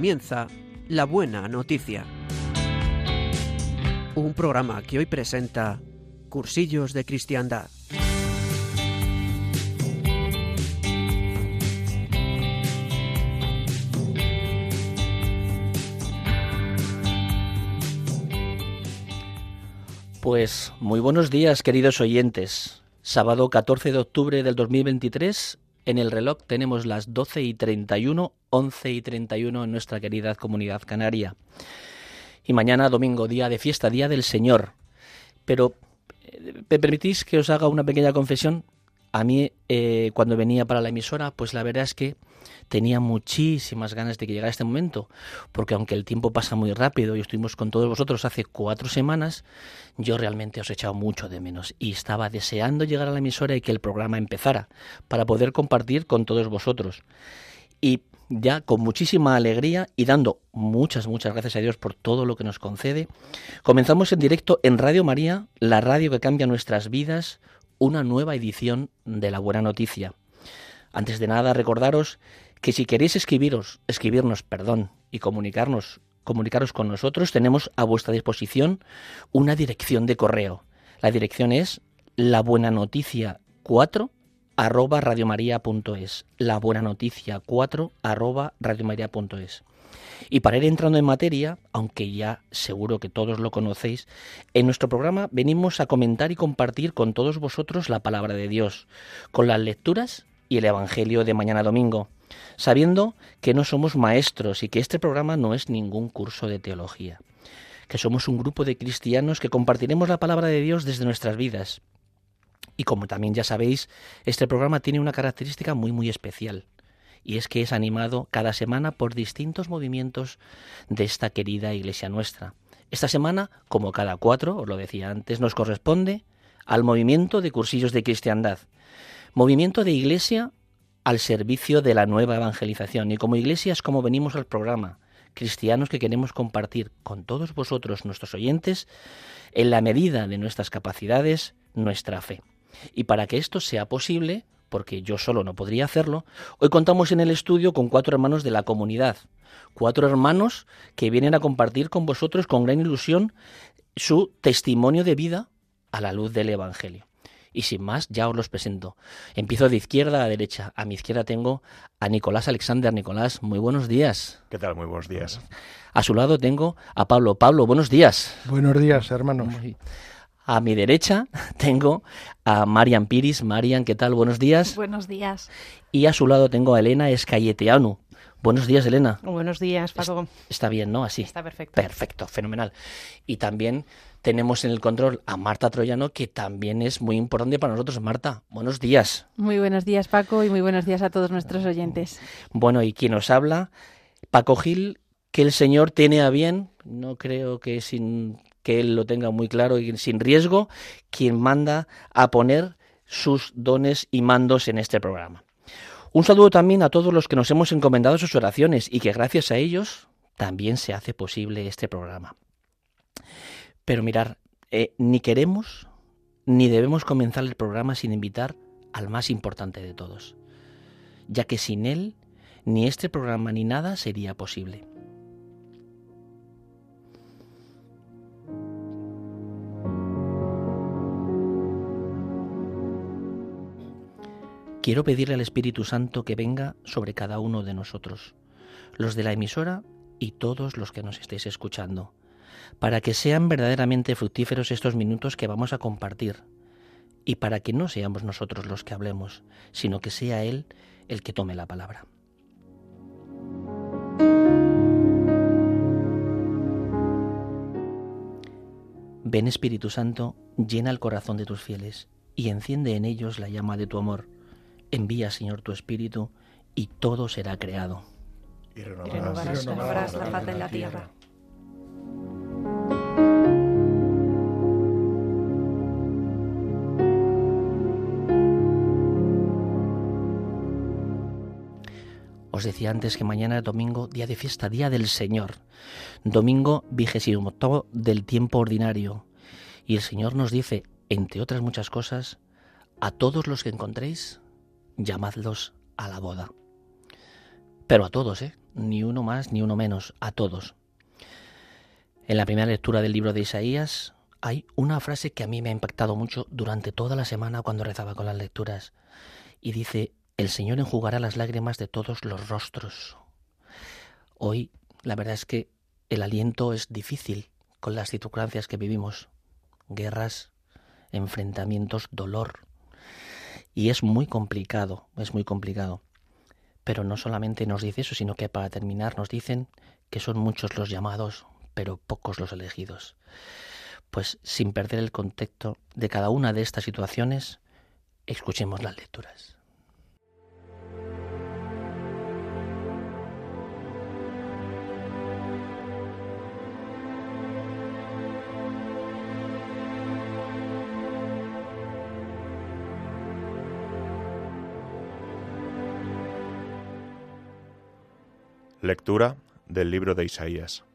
comienza La Buena Noticia. Un programa que hoy presenta Cursillos de Cristiandad. Pues muy buenos días, queridos oyentes. Sábado 14 de octubre del 2023, en el reloj tenemos las 12 y 31, 11 y 31 en nuestra querida comunidad canaria. Y mañana domingo, día de fiesta, día del Señor. Pero, eh, ¿me permitís que os haga una pequeña confesión? A mí, eh, cuando venía para la emisora, pues la verdad es que tenía muchísimas ganas de que llegara este momento, porque aunque el tiempo pasa muy rápido y estuvimos con todos vosotros hace cuatro semanas, yo realmente os he echado mucho de menos y estaba deseando llegar a la emisora y que el programa empezara para poder compartir con todos vosotros. Y ya con muchísima alegría y dando muchas, muchas gracias a Dios por todo lo que nos concede, comenzamos en directo en Radio María, la radio que cambia nuestras vidas, una nueva edición de La Buena Noticia. Antes de nada, recordaros que si queréis escribiros, escribirnos, perdón, y comunicarnos, comunicaros con nosotros, tenemos a vuestra disposición una dirección de correo. La dirección es la buena noticia 4 arroba radiomaria.es. La buena noticia 4 arroba radiomaria.es. Y para ir entrando en materia, aunque ya seguro que todos lo conocéis, en nuestro programa venimos a comentar y compartir con todos vosotros la palabra de Dios, con las lecturas y el Evangelio de mañana domingo sabiendo que no somos maestros y que este programa no es ningún curso de teología, que somos un grupo de cristianos que compartiremos la palabra de Dios desde nuestras vidas. Y como también ya sabéis, este programa tiene una característica muy muy especial, y es que es animado cada semana por distintos movimientos de esta querida iglesia nuestra. Esta semana, como cada cuatro, os lo decía antes, nos corresponde al movimiento de cursillos de cristiandad, movimiento de iglesia al servicio de la nueva evangelización. Y como iglesia es como venimos al programa, cristianos que queremos compartir con todos vosotros, nuestros oyentes, en la medida de nuestras capacidades, nuestra fe. Y para que esto sea posible, porque yo solo no podría hacerlo, hoy contamos en el estudio con cuatro hermanos de la comunidad, cuatro hermanos que vienen a compartir con vosotros con gran ilusión su testimonio de vida a la luz del Evangelio. Y sin más, ya os los presento. Empiezo de izquierda a derecha. A mi izquierda tengo a Nicolás Alexander. Nicolás, muy buenos días. ¿Qué tal? Muy buenos días. A su lado tengo a Pablo. Pablo, buenos días. Buenos días, hermanos. A mi derecha tengo a Marian Piris. Marian, ¿qué tal? Buenos días. Buenos días. Y a su lado tengo a Elena Escayeteanu. Buenos días, Elena. Buenos días, Paco. Está bien, ¿no? Así. Está perfecto. Perfecto, fenomenal. Y también tenemos en el control a Marta Troyano, que también es muy importante para nosotros. Marta, buenos días. Muy buenos días, Paco, y muy buenos días a todos nuestros oyentes. Bueno, y quien nos habla, Paco Gil, que el Señor tiene a bien, no creo que sin que él lo tenga muy claro y sin riesgo, quien manda a poner sus dones y mandos en este programa. Un saludo también a todos los que nos hemos encomendado sus oraciones y que gracias a ellos también se hace posible este programa. Pero mirar, eh, ni queremos ni debemos comenzar el programa sin invitar al más importante de todos, ya que sin él ni este programa ni nada sería posible. Quiero pedirle al Espíritu Santo que venga sobre cada uno de nosotros, los de la emisora y todos los que nos estéis escuchando para que sean verdaderamente fructíferos estos minutos que vamos a compartir y para que no seamos nosotros los que hablemos, sino que sea Él el que tome la palabra. Ven Espíritu Santo, llena el corazón de tus fieles y enciende en ellos la llama de tu amor. Envía, Señor, tu Espíritu y todo será creado. Y renovarás, la faz de la tierra. Os decía antes que mañana es domingo, día de fiesta, día del Señor. Domingo vigésimo octavo del tiempo ordinario. Y el Señor nos dice, entre otras muchas cosas, a todos los que encontréis, llamadlos a la boda. Pero a todos, ¿eh? ni uno más ni uno menos, a todos. En la primera lectura del libro de Isaías hay una frase que a mí me ha impactado mucho durante toda la semana cuando rezaba con las lecturas. Y dice, el Señor enjugará las lágrimas de todos los rostros. Hoy la verdad es que el aliento es difícil con las circunstancias que vivimos. Guerras, enfrentamientos, dolor. Y es muy complicado, es muy complicado. Pero no solamente nos dice eso, sino que para terminar nos dicen que son muchos los llamados, pero pocos los elegidos. Pues sin perder el contexto de cada una de estas situaciones, escuchemos las lecturas. Lectura del libro de Isaías.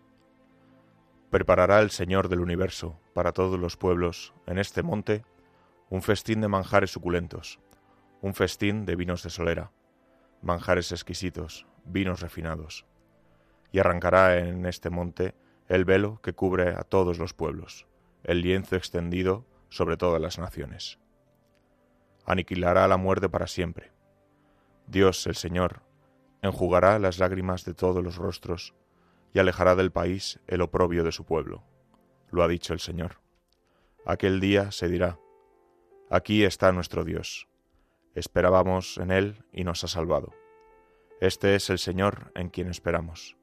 Preparará el Señor del universo para todos los pueblos en este monte un festín de manjares suculentos, un festín de vinos de solera, manjares exquisitos, vinos refinados. Y arrancará en este monte el velo que cubre a todos los pueblos, el lienzo extendido sobre todas las naciones. Aniquilará la muerte para siempre. Dios el Señor enjugará las lágrimas de todos los rostros y alejará del país el oprobio de su pueblo. Lo ha dicho el Señor. Aquel día se dirá, Aquí está nuestro Dios. Esperábamos en Él y nos ha salvado. Este es el Señor en quien esperamos.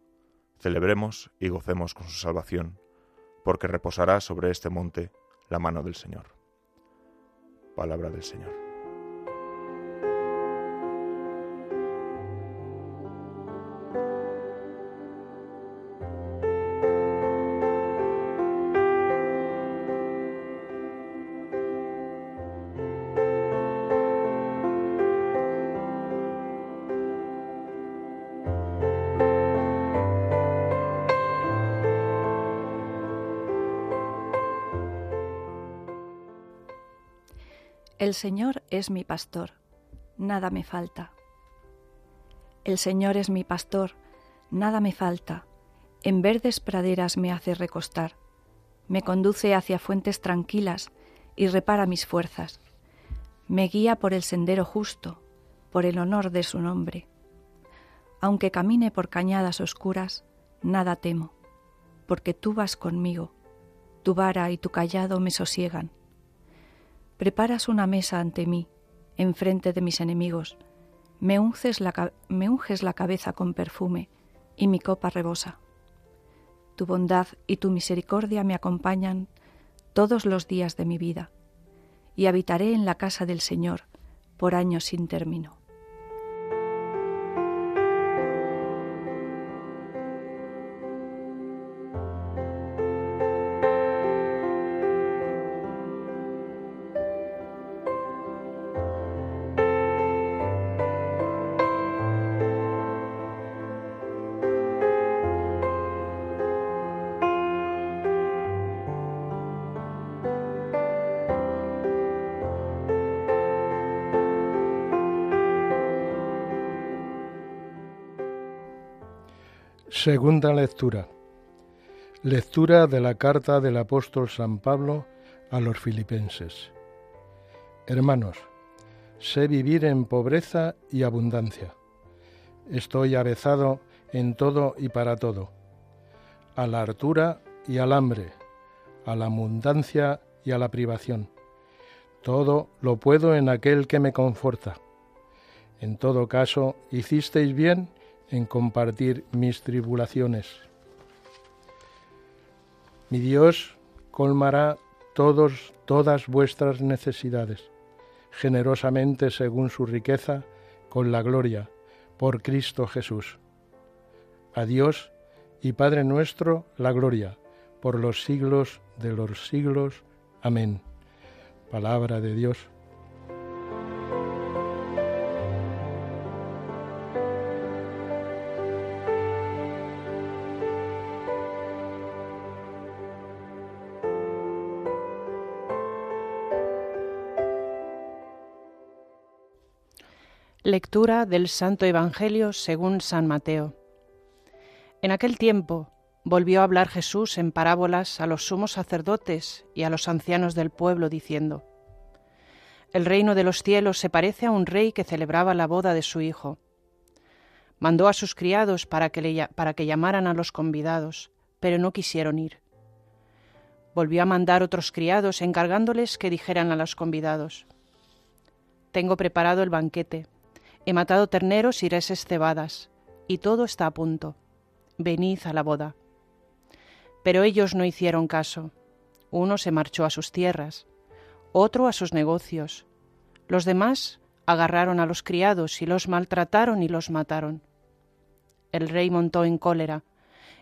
Celebremos y gocemos con su salvación, porque reposará sobre este monte la mano del Señor. Palabra del Señor. El Señor es mi pastor, nada me falta. El Señor es mi pastor, nada me falta. En verdes praderas me hace recostar, me conduce hacia fuentes tranquilas y repara mis fuerzas. Me guía por el sendero justo, por el honor de su nombre. Aunque camine por cañadas oscuras, nada temo, porque tú vas conmigo, tu vara y tu callado me sosiegan Preparas una mesa ante mí, enfrente de mis enemigos. Me unges, la, cabeza con perfume y mi copa rebosa. Tu bondad y tu misericordia me acompañan todos los días de mi vida, y habitaré en la casa del Señor por años sin término. Segunda lectura. Lectura de la carta del apóstol San Pablo a los filipenses. Hermanos, sé vivir en pobreza y abundancia. Estoy avezado en todo y para todo, a la hartura y al hambre, a la abundancia y a la privación. Todo lo puedo en aquel que me conforta. En todo caso, hicisteis bien en compartir mis tribulaciones. Mi Dios colmará todos, todas vuestras necesidades, generosamente según su riqueza, con la gloria, por Cristo Jesús. A Dios y Padre nuestro, la gloria, por los siglos de los siglos. Amén. Palabra de Dios. Lectura del Santo Evangelio según San Mateo. En aquel tiempo volvió a hablar Jesús en parábolas a los sumos sacerdotes y a los ancianos del pueblo, diciendo, El reino de los cielos se parece a un rey que celebraba la boda de su hijo. Mandó a sus criados para que, para que llamaran a los convidados, pero no quisieron ir. Volvió a mandar otros criados encargándoles que dijeran a los convidados, Tengo preparado el banquete, he matado terneros y reses cebadas, y todo está a punto venid a la boda. Pero ellos no hicieron caso. Uno se marchó a sus tierras, otro a sus negocios. Los demás agarraron a los criados y los maltrataron y los mataron. El rey montó en cólera,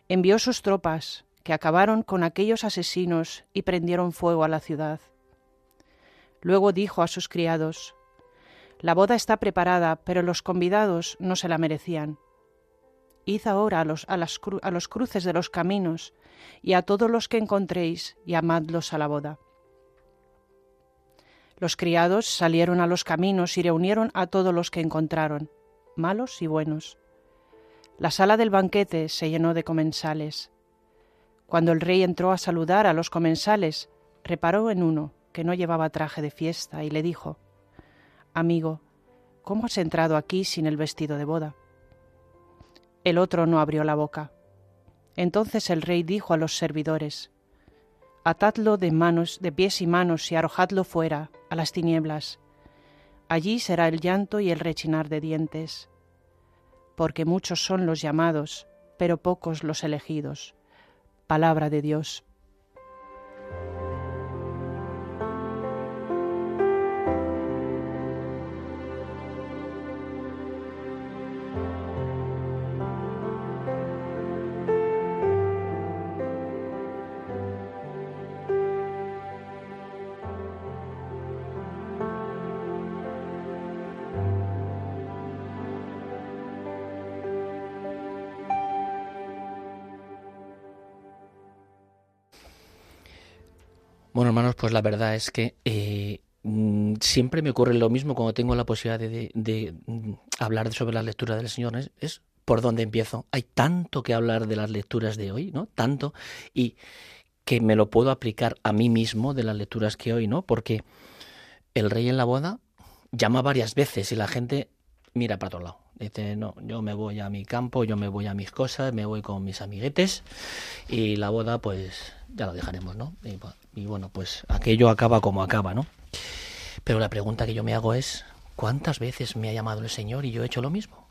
envió sus tropas, que acabaron con aquellos asesinos y prendieron fuego a la ciudad. Luego dijo a sus criados, La boda está preparada, pero los convidados no se la merecían. Id ahora a los, a, a los cruces de los caminos y a todos los que encontréis y amadlos a la boda. Los criados salieron a los caminos y reunieron a todos los que encontraron, malos y buenos. La sala del banquete se llenó de comensales. Cuando el rey entró a saludar a los comensales, reparó en uno que no llevaba traje de fiesta y le dijo, Amigo, ¿cómo has entrado aquí sin el vestido de boda? El otro no abrió la boca. Entonces el rey dijo a los servidores, Atadlo de manos, de pies y manos y arrojadlo fuera, a las tinieblas. Allí será el llanto y el rechinar de dientes. Porque muchos son los llamados, pero pocos los elegidos. Palabra de Dios. Bueno, hermanos, pues la verdad es que eh, mm, siempre me ocurre lo mismo cuando tengo la posibilidad de, mm, hablar sobre la lectura del Señor. Es, por dónde empiezo. Hay tanto que hablar de las lecturas de hoy, ¿no? Tanto. Y que me lo puedo aplicar a mí mismo de las lecturas que hoy, ¿no? Porque el rey en la boda llama varias veces y la gente mira para otro lado. Dice, no, yo me voy a mi campo, yo me voy a mis cosas, me voy con mis amiguetes y la boda pues ya lo dejaremos, ¿no? Y, bueno, pues aquello acaba como acaba, ¿no? Pero la pregunta que yo me hago es, ¿cuántas veces me ha llamado el Señor y yo he hecho lo mismo?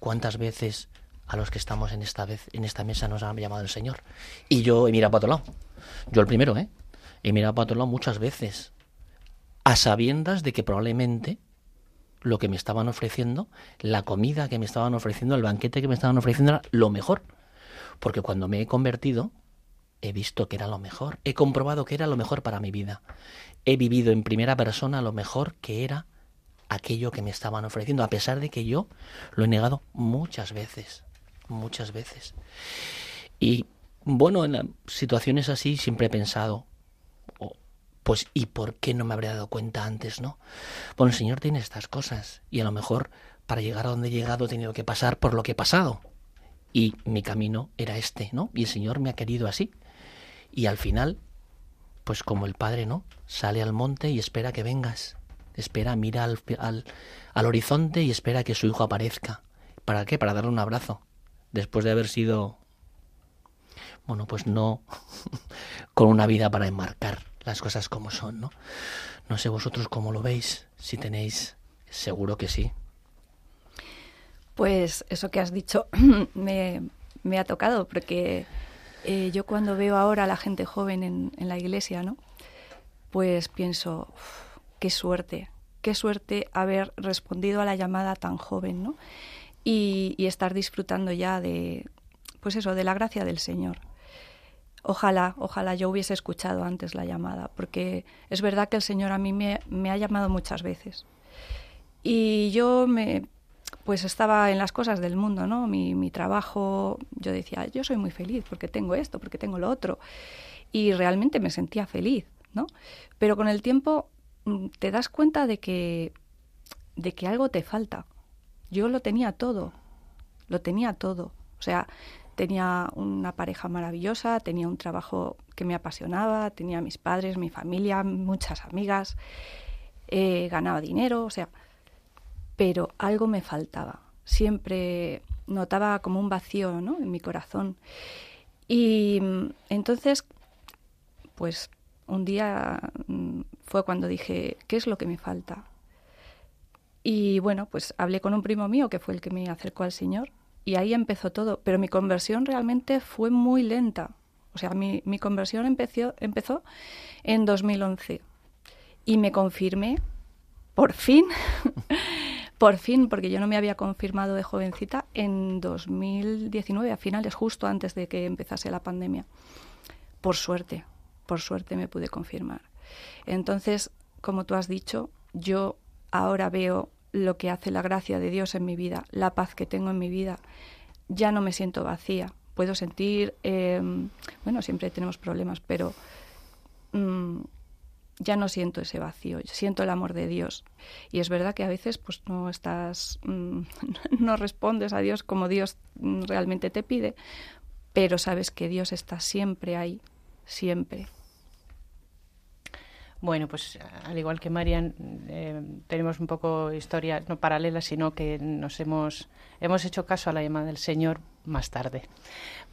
¿Cuántas veces a los que estamos en esta vez en esta mesa nos ha llamado el Señor? Y yo he mirado para otro lado. Yo el primero, ¿eh? He mirado para otro lado muchas veces, a sabiendas de que probablemente lo que me estaban ofreciendo, la comida que me estaban ofreciendo, el banquete que me estaban ofreciendo era lo mejor. Porque cuando me he convertido, he visto que era lo mejor, he comprobado que era lo mejor para mi vida. He vivido en primera persona lo mejor que era aquello que me estaban ofreciendo, a pesar de que yo lo he negado muchas veces, muchas veces. Y bueno, en situaciones así siempre he pensado, pues ¿y por qué no me habría dado cuenta antes, no? Bueno, el Señor tiene estas cosas y a lo mejor para llegar a donde he llegado he tenido que pasar por lo que he pasado. Y mi camino era este, ¿no? Y el Señor me ha querido así. Y al final, pues como el padre, ¿no? Sale al monte y espera que vengas. Espera, mira al, al, horizonte y espera que su hijo aparezca. ¿Para qué? Para darle un abrazo. Después de haber sido, bueno, pues no con una vida para enmarcar las cosas como son, ¿no? No sé vosotros cómo lo veis, si tenéis, seguro que sí. Pues eso que has dicho me, me ha tocado, porque eh, yo cuando veo ahora a la gente joven en, la iglesia, ¿no? Pues pienso, qué suerte, qué suerte haber respondido a la llamada tan joven, ¿no? Y, estar disfrutando ya de, pues eso, de la gracia del Señor. Ojalá, ojalá yo hubiese escuchado antes la llamada, porque es verdad que el Señor a mí me, ha llamado muchas veces. Y yo me, pues estaba en las cosas del mundo, ¿no? Mi, mi trabajo, yo decía, yo soy muy feliz porque tengo esto, porque tengo lo otro. Y realmente me sentía feliz, ¿no? Pero con el tiempo mm, te das cuenta de que, de que algo te falta. Yo lo tenía todo, lo tenía todo. O sea, tenía una pareja maravillosa, tenía un trabajo que me apasionaba, tenía mis padres, mi familia, muchas amigas, eh, ganaba dinero, o sea, pero algo me faltaba. Siempre notaba como un vacío ¿no? en mi corazón. Y mm, entonces, pues un día mm, fue cuando dije, ¿qué es lo que me falta? Y bueno, pues hablé con un primo mío que fue el que me acercó al Señor y ahí empezó todo. Pero mi conversión realmente fue muy lenta. O sea, mi, conversión empezó, empezó en 2011 y me confirmé, por fin, por fin, porque yo no me había confirmado de jovencita en 2019, a finales, justo antes de que empezase la pandemia. Por suerte, por suerte me pude confirmar. Entonces, como tú has dicho, yo ahora veo lo que hace la gracia de Dios en mi vida, la paz que tengo en mi vida. Ya no me siento vacía. Puedo sentir, em, bueno, siempre tenemos problemas, pero mm, ya no siento ese vacío, siento el amor de Dios. Y es verdad que a veces pues no estás, mm, no respondes a Dios como Dios mm, realmente te pide, pero sabes que Dios está siempre ahí, siempre. Bueno, pues al igual que Marian, eh, tenemos un poco historia no paralela, sino que nos hemos, hemos hecho caso a la llamada del Señor más tarde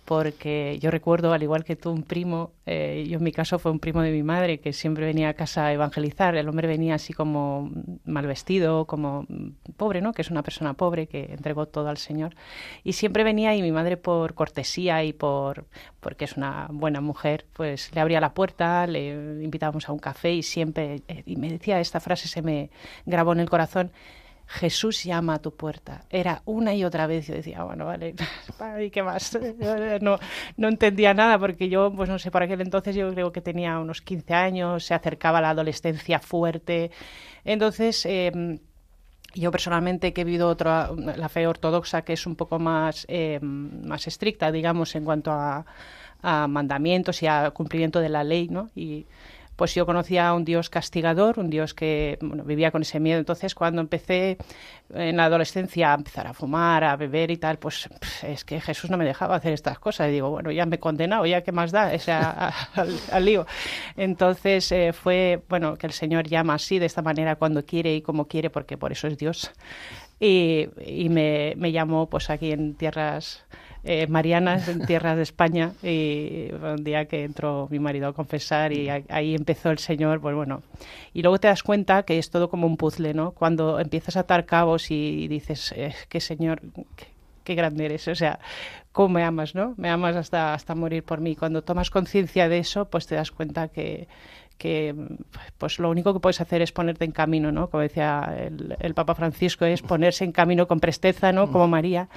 porque yo recuerdo, al igual que tú, un primo, eh, yo en mi caso fue un primo de mi madre que siempre venía a casa a evangelizar. El hombre venía así como mal vestido, como pobre, ¿no? Que es una persona pobre que entregó todo al Señor. Y siempre venía y mi madre por cortesía y por porque es una buena mujer, pues le abría la puerta, le invitábamos a un café y siempre, eh, y me decía esta frase, se me grabó en el corazón, Jesús llama a tu puerta. Era una y otra vez. Yo decía, bueno, vale, ¿y qué más? No, no entendía nada porque yo, pues no sé, por aquel entonces yo creo que tenía unos 15 años, se acercaba la adolescencia fuerte. Entonces, em, yo personalmente que he vivido otra, la fe ortodoxa que es un poco más, em, más estricta, digamos, en cuanto a, mandamientos y a cumplimiento de la ley, ¿no? Pues yo conocía a un Dios castigador, un Dios que vivía con ese miedo. Entonces, cuando empecé en la adolescencia a empezar a fumar, a beber y tal, pues es que Jesús no me dejaba hacer estas cosas. Y digo, bueno, ya me he condenado, ya qué más da, o sea, al, lío. Entonces eh, fue, bueno, que el Señor llama así, de esta manera, cuando quiere y como quiere, porque por eso es Dios. Y, me, me llamó pues aquí en tierras eh, marianas en tierras de España y un día que entró mi marido a confesar y ahí empezó el Señor, pues bueno. Y luego te das cuenta que es todo como un puzzle, ¿no? Cuando empiezas a atar cabos y dices, eh, qué Señor, qué, grande eres, o sea, cómo me amas, ¿no? Me amas hasta, hasta morir por mí. Cuando tomas conciencia de eso, pues te das cuenta que, que pues lo único que puedes hacer es ponerte en camino, ¿no? Como decía el, Papa Francisco, es ponerse en camino con presteza, ¿no? Como María,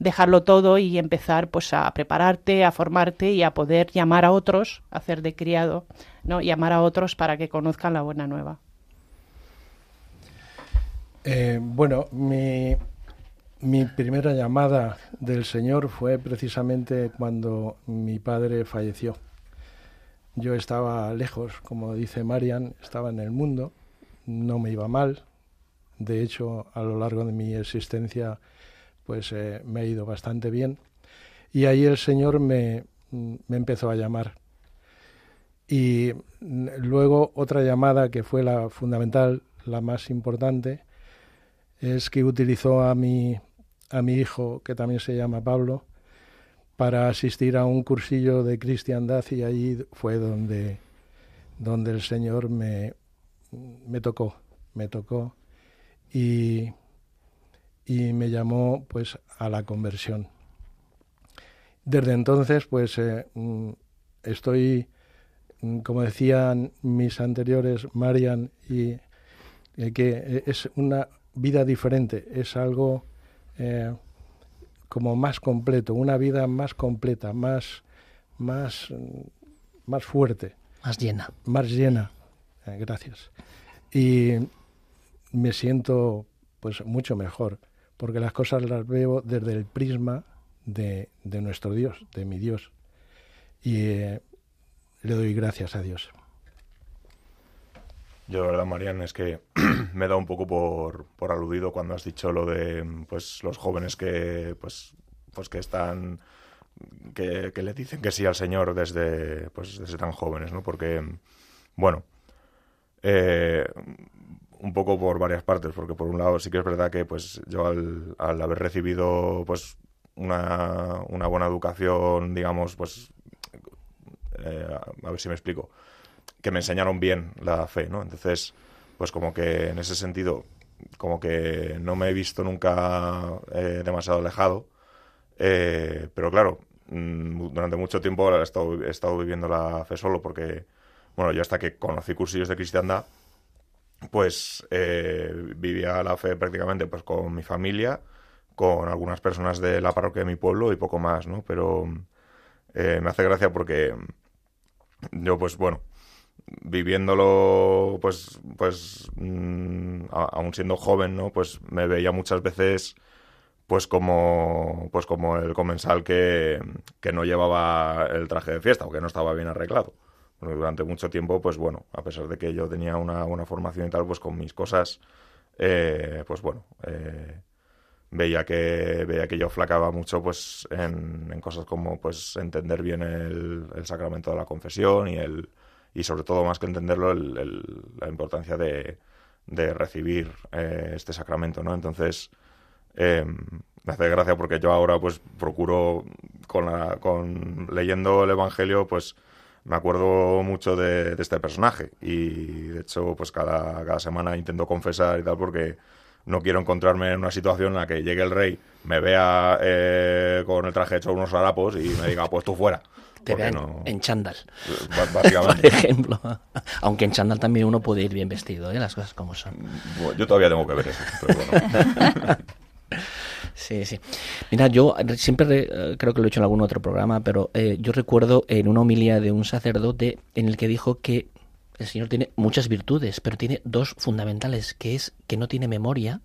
dejarlo todo y empezar pues a prepararte, a formarte y a poder llamar a otros, hacer de criado, ¿no? Llamar a otros para que conozcan la buena nueva. Eh, bueno, mi, mi primera llamada del Señor fue precisamente cuando mi padre falleció yo estaba lejos, como dice Marian, estaba en el mundo, no me iba mal. De hecho, a lo largo de mi existencia, pues me ha ido bastante bien. Y ahí el Señor me, me empezó a llamar. Y luego otra llamada que fue la fundamental, la más importante, es que utilizó a mi, a mi hijo, que también se llama Pablo, para asistir a un cursillo de cristiandad y allí fue donde, donde el Señor me, me tocó, me tocó y, y, me llamó pues a la conversión. Desde entonces pues eh, mm, estoy, mm, como decían mis anteriores, Marian, y eh, que es una vida diferente, es algo... Eh, como más completo, una vida más completa, más, más, más fuerte. Más llena. Más llena. Eh, gracias. Y me siento pues mucho mejor, porque las cosas las veo desde el prisma de, de nuestro Dios, de mi Dios. Y eh, le doy gracias a Dios. Yo, de verdad, Marian, es que me da un poco por, por, aludido cuando has dicho lo de pues los jóvenes que pues pues que están que, le dicen que sí al Señor desde, pues, desde tan jóvenes, ¿no? Porque, bueno, eh, un poco por varias partes, porque por un lado sí que es verdad que pues yo al, haber recibido pues una, una, buena educación, digamos, pues eh, a ver si me explico, que me enseñaron bien la fe, ¿no? Entonces, pues como que en ese sentido, como que no me he visto nunca eh, demasiado alejado, eh, pero claro, mm, durante mucho tiempo he estado, he estado viviendo la fe solo porque, bueno, yo hasta que conocí cursillos de cristiandad, pues eh, vivía la fe prácticamente pues con mi familia, con algunas personas de la parroquia de mi pueblo y poco más, ¿no? Pero me hace gracia porque yo pues bueno, viviéndolo pues pues mm, aún siendo joven, ¿no? Pues me veía muchas veces pues como pues como el comensal que, que no llevaba el traje de fiesta o que no estaba bien arreglado. Durante mucho tiempo, pues bueno, a pesar de que yo tenía una buena formación y tal, pues con mis cosas, eh, pues bueno, eh, veía que veía que yo flacaba mucho pues en, cosas como pues entender bien el, sacramento de la confesión y el y sobre todo más que entenderlo la importancia de, de recibir eh, este sacramento no entonces eh, me hace gracia porque yo ahora pues procuro con, la, con leyendo el evangelio pues me acuerdo mucho de, de, este personaje y de hecho pues cada, cada semana intento confesar y tal porque no quiero encontrarme en una situación en la que llegue el rey, me vea eh, con el traje hecho unos harapos y me diga, pues tú fuera. Te vea en, chándal. Básicamente. Por ejemplo. Aunque en chándal también uno puede ir bien vestido, ¿eh? las cosas como son. yo todavía tengo que ver eso. Sí, sí. Mira, yo siempre eh, creo que lo he hecho en algún otro programa, pero eh, yo recuerdo en una homilía de un sacerdote en el que dijo que el Señor tiene muchas virtudes, pero tiene dos fundamentales, que es que no tiene memoria,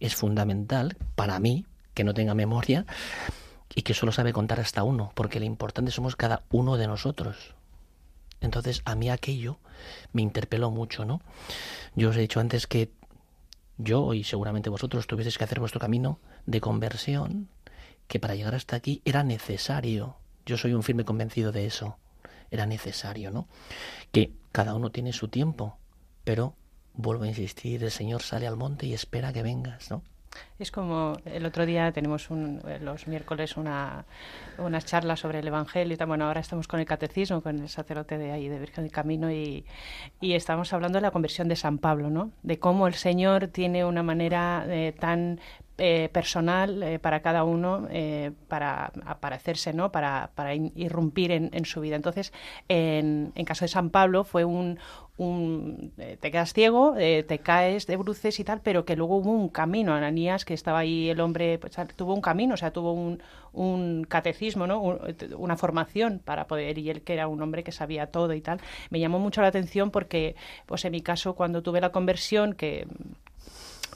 es fundamental para mí que no tenga memoria, y que solo sabe contar hasta uno, porque lo importante somos cada uno de nosotros. Entonces, a mí aquello me interpeló mucho, ¿no? Yo os he dicho antes que yo y seguramente vosotros tuvieseis que hacer vuestro camino de conversión, que para llegar hasta aquí era necesario. Yo soy un firme convencido de eso. Era necesario, ¿no? Que cada uno tiene su tiempo, pero vuelvo a insistir, el Señor sale al monte y espera que vengas, ¿no? Es como el otro día tenemos un, los miércoles una, unas charlas sobre el Evangelio y. Bueno, ahora estamos con el catecismo, con el sacerdote de ahí, de Virgen del Camino, y, y estamos hablando de la conversión de San Pablo, ¿no? De cómo el Señor tiene una manera eh, tan eh, personal eh, para cada uno eh, para aparecerse, ¿no? para, para irrumpir en, su vida. Entonces, en, en, caso de San Pablo fue un, un te quedas ciego, te caes de bruces y tal, pero que luego hubo un camino. Ananías, que estaba ahí el hombre, pues, tuvo un camino, o sea, tuvo un, un catecismo, ¿no? una formación para poder, y él que era un hombre que sabía todo y tal. Me llamó mucho la atención porque, pues en mi caso, cuando tuve la conversión, que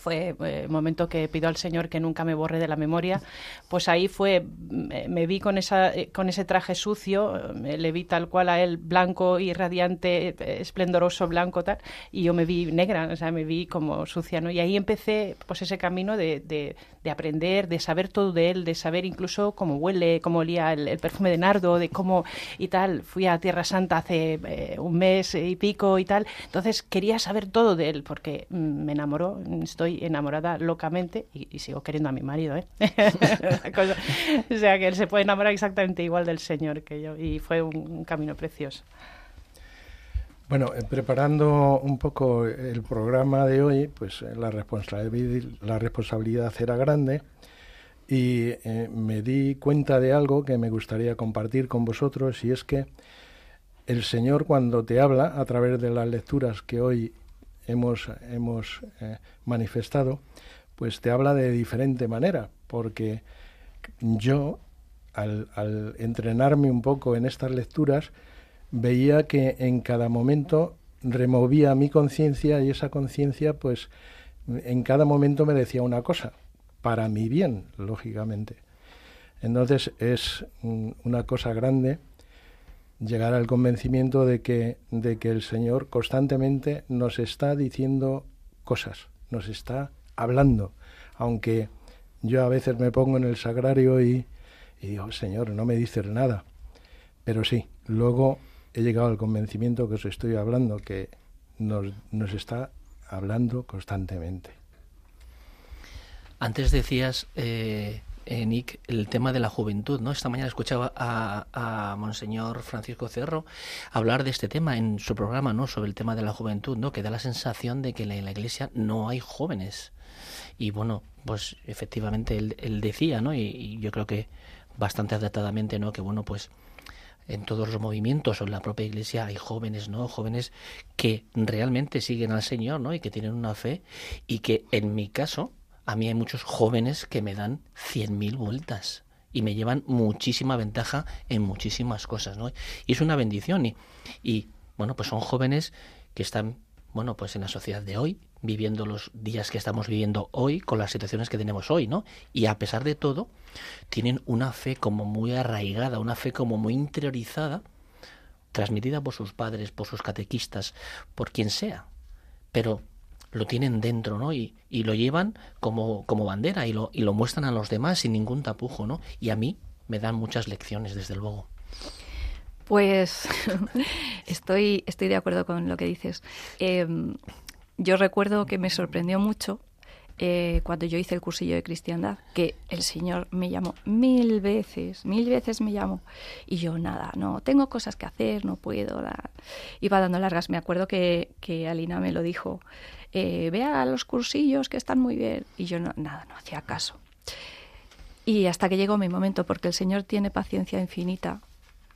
fue el eh, momento que pido al Señor que nunca me borre de la memoria, pues ahí fue, me, vi con, esa, eh, con ese traje sucio, le vi tal cual a él blanco y radiante, esplendoroso blanco, tal, y yo me vi negra, o sea, me vi como sucia, ¿no? Y ahí empecé pues ese camino de, de, aprender, de saber todo de él, de saber incluso cómo huele, cómo olía el, perfume de nardo, de cómo y tal. Fui a Tierra Santa hace eh, un mes y pico y tal, entonces quería saber todo de él porque mm, me enamoró, estoy enamorada locamente y, sigo queriendo a mi marido, ¿eh? o sea que él se puede enamorar exactamente igual del Señor que yo y fue un, camino precioso. Bueno, eh, preparando un poco el programa de hoy, pues eh, la responsabilidad, la responsabilidad era grande y me di cuenta de algo que me gustaría compartir con vosotros y es que el Señor cuando te habla a través de las lecturas que hoy hemos, hemos eh, manifestado, pues te habla de diferente manera, porque yo, al, al entrenarme un poco en estas lecturas, veía que en cada momento removía mi conciencia y esa conciencia, pues, en cada momento me decía una cosa, para mi bien, lógicamente. Entonces es una cosa grande llegar al convencimiento de que, de que el Señor constantemente nos está diciendo cosas, nos está hablando, aunque yo a veces me pongo en el sagrario y, Y digo, Señor, no me dices nada. Pero sí, luego he llegado al convencimiento que os estoy hablando, que nos, nos está hablando constantemente. Antes decías, eh, eh, Nick, el tema de la juventud, ¿no? Esta mañana escuchaba a, a, Monseñor Francisco Cerro hablar de este tema en su programa, ¿no? Sobre el tema de la juventud, ¿no? Que da la sensación de que en la iglesia no hay jóvenes. Y bueno, pues efectivamente él, decía, ¿no? Y, y, yo creo que bastante acertadamente, ¿no? Que bueno, pues en todos los movimientos o en la propia iglesia hay jóvenes, ¿no? Jóvenes que realmente siguen al Señor, ¿no? Y que tienen una fe y que en mi caso, a mí hay muchos jóvenes que me dan cien mil vueltas y me llevan muchísima ventaja en muchísimas cosas, ¿no? Y es una bendición y, y bueno, pues son jóvenes que están, bueno, pues en la sociedad de hoy, viviendo los días que estamos viviendo hoy, con las situaciones que tenemos hoy, ¿no? Y a pesar de todo, tienen una fe como muy arraigada, una fe como muy interiorizada, transmitida por sus padres, por sus catequistas, por quien sea. Pero lo tienen dentro, ¿no? Y, y lo llevan como, como bandera y lo, y lo muestran a los demás sin ningún tapujo, ¿no? Y a mí me dan muchas lecciones, desde luego. Pues estoy, estoy de acuerdo con lo que dices. Eh, yo recuerdo que me sorprendió mucho eh, cuando yo hice el cursillo de cristiandad, que el Señor me llamó mil veces, mil veces me llamó. Y yo nada, no, tengo cosas que hacer, no puedo. La... Iba dando largas. Me acuerdo que, que Alina me lo dijo, eh, vea los cursillos que están muy bien. Y yo no, nada, no hacía caso. Y hasta que llegó mi momento, porque el Señor tiene paciencia infinita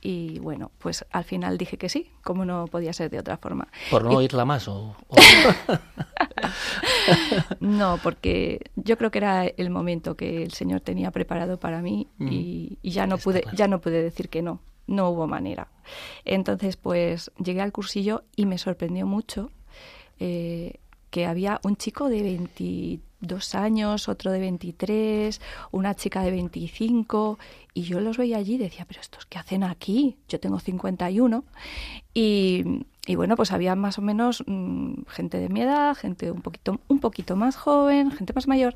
y bueno, pues al final dije que sí, como no podía ser de otra forma. ¿Por no y... oírla más o...? o... no, porque yo creo que era el momento que el Señor tenía preparado para mí mm. y, y, ya no pude claro. ya no pude decir que no, no hubo manera. Entonces, pues llegué al cursillo y me sorprendió mucho eh, que había un chico de 22 años, otro de 23, una chica de 25, y yo los veía allí y decía, pero estos qué hacen aquí? Yo tengo 51. Y, y bueno, pues había más o menos mmm, gente de mi edad, gente un poquito, un poquito más joven, gente más mayor,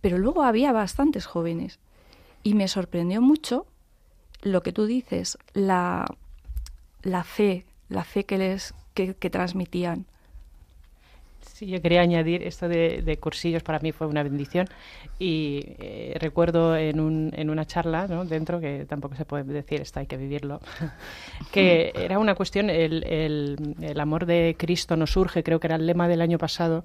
pero luego había bastantes jóvenes. Y me sorprendió mucho lo que tú dices, la, la fe, la fe que les que transmitían. Sí, yo quería añadir esto de, cursillos para mí fue una bendición y eh, recuerdo en, un, en una charla ¿no? dentro que tampoco se puede decir esto hay que vivirlo que era una cuestión el, el, amor de Cristo nos surge creo que era el lema del año pasado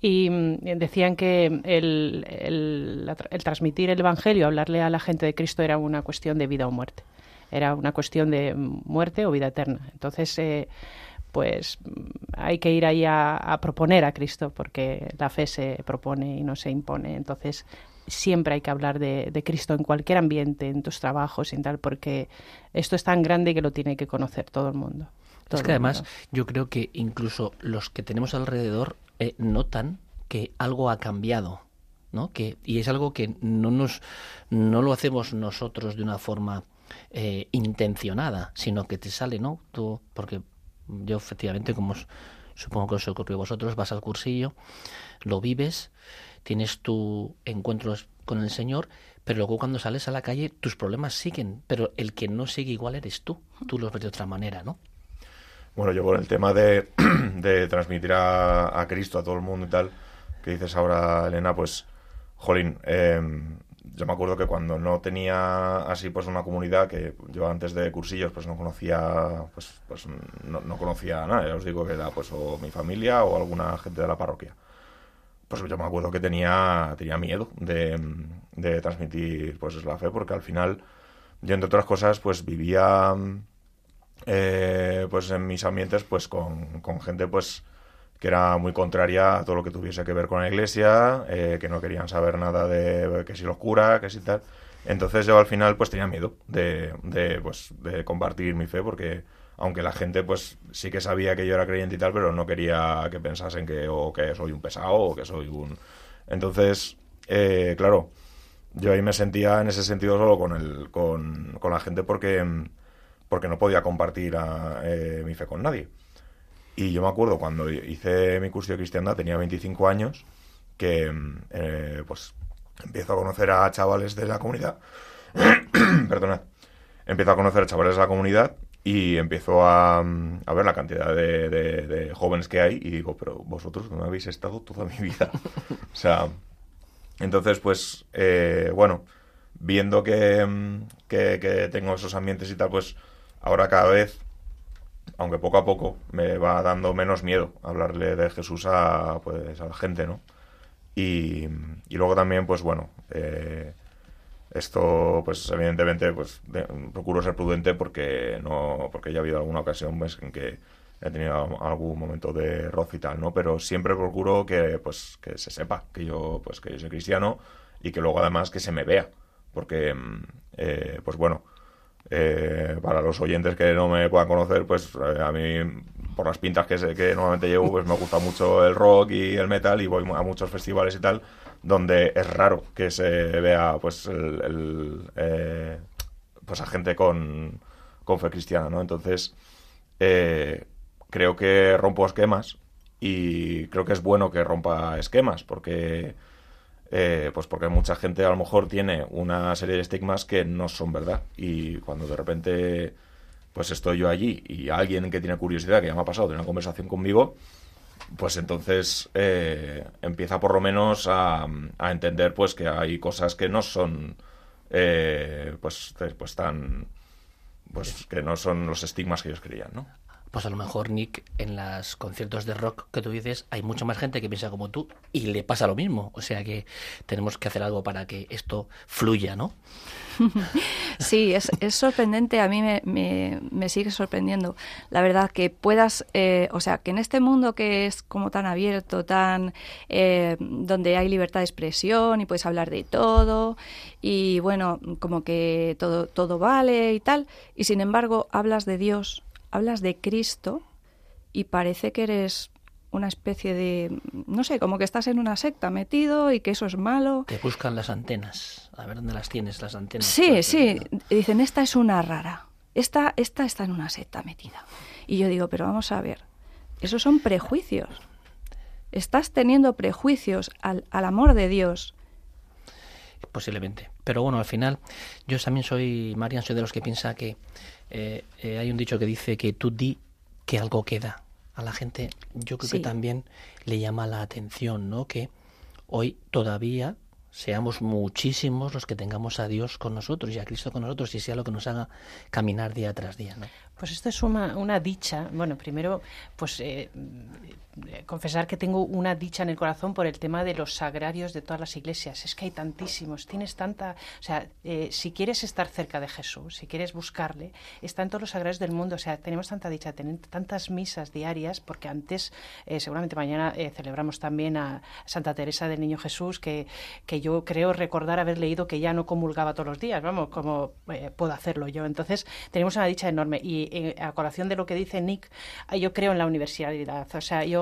y mm, decían que el, el, el transmitir el evangelio hablarle a la gente de Cristo era una cuestión de vida o muerte era una cuestión de muerte o vida eterna entonces eh, pues hay que ir ahí a, a, proponer a Cristo, porque la fe se propone y no se impone. Entonces, siempre hay que hablar de, de Cristo en cualquier ambiente, en tus trabajos y tal, porque esto es tan grande que lo tiene que conocer todo el mundo. Todo es que además yo creo que incluso los que tenemos alrededor eh, notan que algo ha cambiado. ¿no? Que, y es algo que no, nos, no lo hacemos nosotros de una forma eh, intencionada, sino que te sale, ¿no? Tú, porque yo efectivamente, como supongo que os ocurrió a vosotros, vas al cursillo, lo vives, tienes tu encuentro con el Señor, pero luego cuando sales a la calle tus problemas siguen, pero el que no sigue igual eres tú, tú los ves de otra manera, ¿no? Bueno, yo con el tema de, de transmitir a, a, Cristo a todo el mundo y tal, que dices ahora, Elena, pues, jolín, eh, yo me acuerdo que cuando no tenía así pues una comunidad que yo antes de cursillos pues no conocía pues, pues no, no, conocía a nadie, ya os digo que era pues o mi familia o alguna gente de la parroquia. Pues yo me acuerdo que tenía, tenía miedo de, de transmitir pues la fe porque al final yo entre otras cosas pues vivía eh, pues en mis ambientes pues con, con gente pues que era muy contraria a todo lo que tuviese que ver con la iglesia, eh, que no querían saber nada de que si los cura, que si tal. Entonces yo al final pues tenía miedo de, de, pues, de compartir mi fe porque aunque la gente pues sí que sabía que yo era creyente y tal, pero no quería que pensasen que o que soy un pesado o que soy un... Entonces, eh, claro, yo ahí me sentía en ese sentido solo con, el, con, con la gente porque, porque no podía compartir a, eh, mi fe con nadie. Y yo me acuerdo cuando hice mi curso de cristiandad, tenía 25 años, que eh, pues empiezo a conocer a chavales de la comunidad perdonad, empiezo a conocer a chavales de la comunidad y empiezo a, a ver la cantidad de, jóvenes que hay y digo, pero vosotros no habéis estado toda mi vida. o sea, entonces pues, eh, bueno, viendo que, que, que, tengo esos ambientes y tal, pues ahora cada vez, aunque poco a poco, me va dando menos miedo hablarle de Jesús a, pues, a la gente, ¿no? Y, y luego también, pues bueno, eh, esto, pues evidentemente, pues procuro ser prudente porque no, porque ya ha habido alguna ocasión pues, en que he tenido algún momento de roz y tal, ¿no? Pero siempre procuro que, pues, que se sepa que yo, pues, que yo soy cristiano y que luego además que se me vea, porque, eh, pues bueno, eh, para los oyentes que no me puedan conocer, pues eh, a mí, por las pintas que, sé, que normalmente llevo, pues me gusta mucho el rock y el metal y voy a muchos festivales y tal donde es raro que se vea pues el, eh, pues a gente con, con, fe cristiana, ¿no? Entonces eh, creo que rompo esquemas y creo que es bueno que rompa esquemas porque eh, pues porque mucha gente a lo mejor tiene una serie de estigmas que no son verdad y cuando de repente pues estoy yo allí y alguien que tiene curiosidad que ya me ha pasado de una conversación conmigo pues entonces eh, empieza por lo menos a, entender pues que hay cosas que no son eh, pues, pues tan pues que no son los estigmas que ellos creían, ¿no? Pues a lo mejor Nick en los conciertos de rock que tú dices hay mucha más gente que piensa como tú y le pasa lo mismo. O sea que tenemos que hacer algo para que esto fluya, ¿no? Sí, es, sorprendente, a mí me, me, sigue sorprendiendo. La verdad que puedas, eh, o sea, que en este mundo que es como tan abierto, tan eh, donde hay libertad de expresión y puedes hablar de todo y bueno, como que todo, todo vale y tal, y sin embargo hablas de Dios hablas de Cristo y parece que eres una especie de, no sé, como que estás en una secta metido y que eso es malo. Te buscan las antenas, a ver dónde las tienes, las antenas. Sí, sí, dicen, esta es una rara, esta, esta está en una secta metida. Y yo digo, pero vamos a ver, esos son prejuicios. Estás teniendo prejuicios al, al amor de Dios. Posiblemente. Pero bueno, al final, yo también soy, Marian, soy de los que piensa que eh, eh, hay un dicho que dice que tú di que algo queda. A la gente yo creo que también le llama la atención, ¿no? Que hoy todavía seamos muchísimos los que tengamos a Dios con nosotros y a Cristo con nosotros y sea lo que nos haga caminar día tras día, ¿no? Pues esto es una, una dicha. Bueno, primero, pues eh, eh, confesar que tengo una dicha en el corazón por el tema de los sagrarios de todas las iglesias. Es que hay tantísimos, tienes tanta... O sea, eh, si quieres estar cerca de Jesús, si quieres buscarle, está en todos los sagrarios del mundo. O sea, tenemos tanta dicha, tener tantas misas diarias, porque antes, eh, seguramente mañana celebramos también a Santa Teresa del Niño Jesús, que, que yo creo recordar haber leído que ya no comulgaba todos los días, vamos, como puedo hacerlo yo. Entonces, tenemos una dicha enorme. Y a colación de lo que dice Nick, yo creo en la universalidad. O sea, yo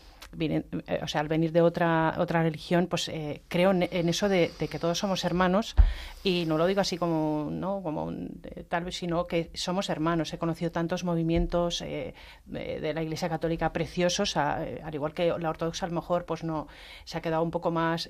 eh, o sea, al venir de otra, otra religión, pues eh, creo en, eso de, que todos somos hermanos y no lo digo así como, ¿no? como tal vez, sino que somos hermanos. He conocido tantos movimientos eh, de la Iglesia Católica preciosos, al igual que la ortodoxa a lo mejor pues no se ha quedado un poco más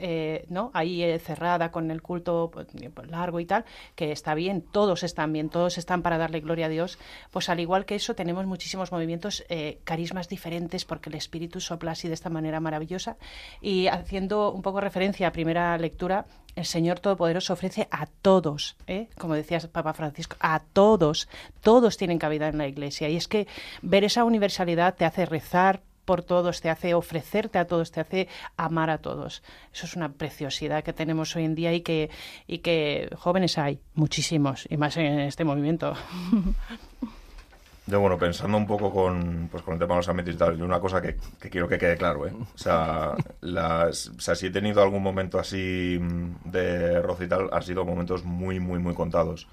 ¿no? ahí cerrada con el culto pues, pues, largo y tal, que está bien, todos están bien, todos están para darle gloria a Dios. Pues al igual que eso tenemos muchísimos movimientos, carismas diferentes porque el Espíritu sopla así de esta manera maravillosa. Y haciendo un poco referencia a primera lectura, el Señor Todopoderoso ofrece a todos, ¿eh? como decía Papa Francisco, a todos, todos tienen cabida en la Iglesia. Y es que ver esa universalidad te hace rezar por todos, te hace ofrecerte a todos, te hace amar a todos. Eso es una preciosidad que tenemos hoy en día y que, y que jóvenes hay, muchísimos, y más en este movimiento. Yo, bueno, pensando un poco con, pues, con el tema de los ambientes y tal, una cosa que, quiero que quede claro, ¿eh? O sea, las, o sea, si he tenido algún momento así de roce y tal, han sido momentos muy, muy, muy contados.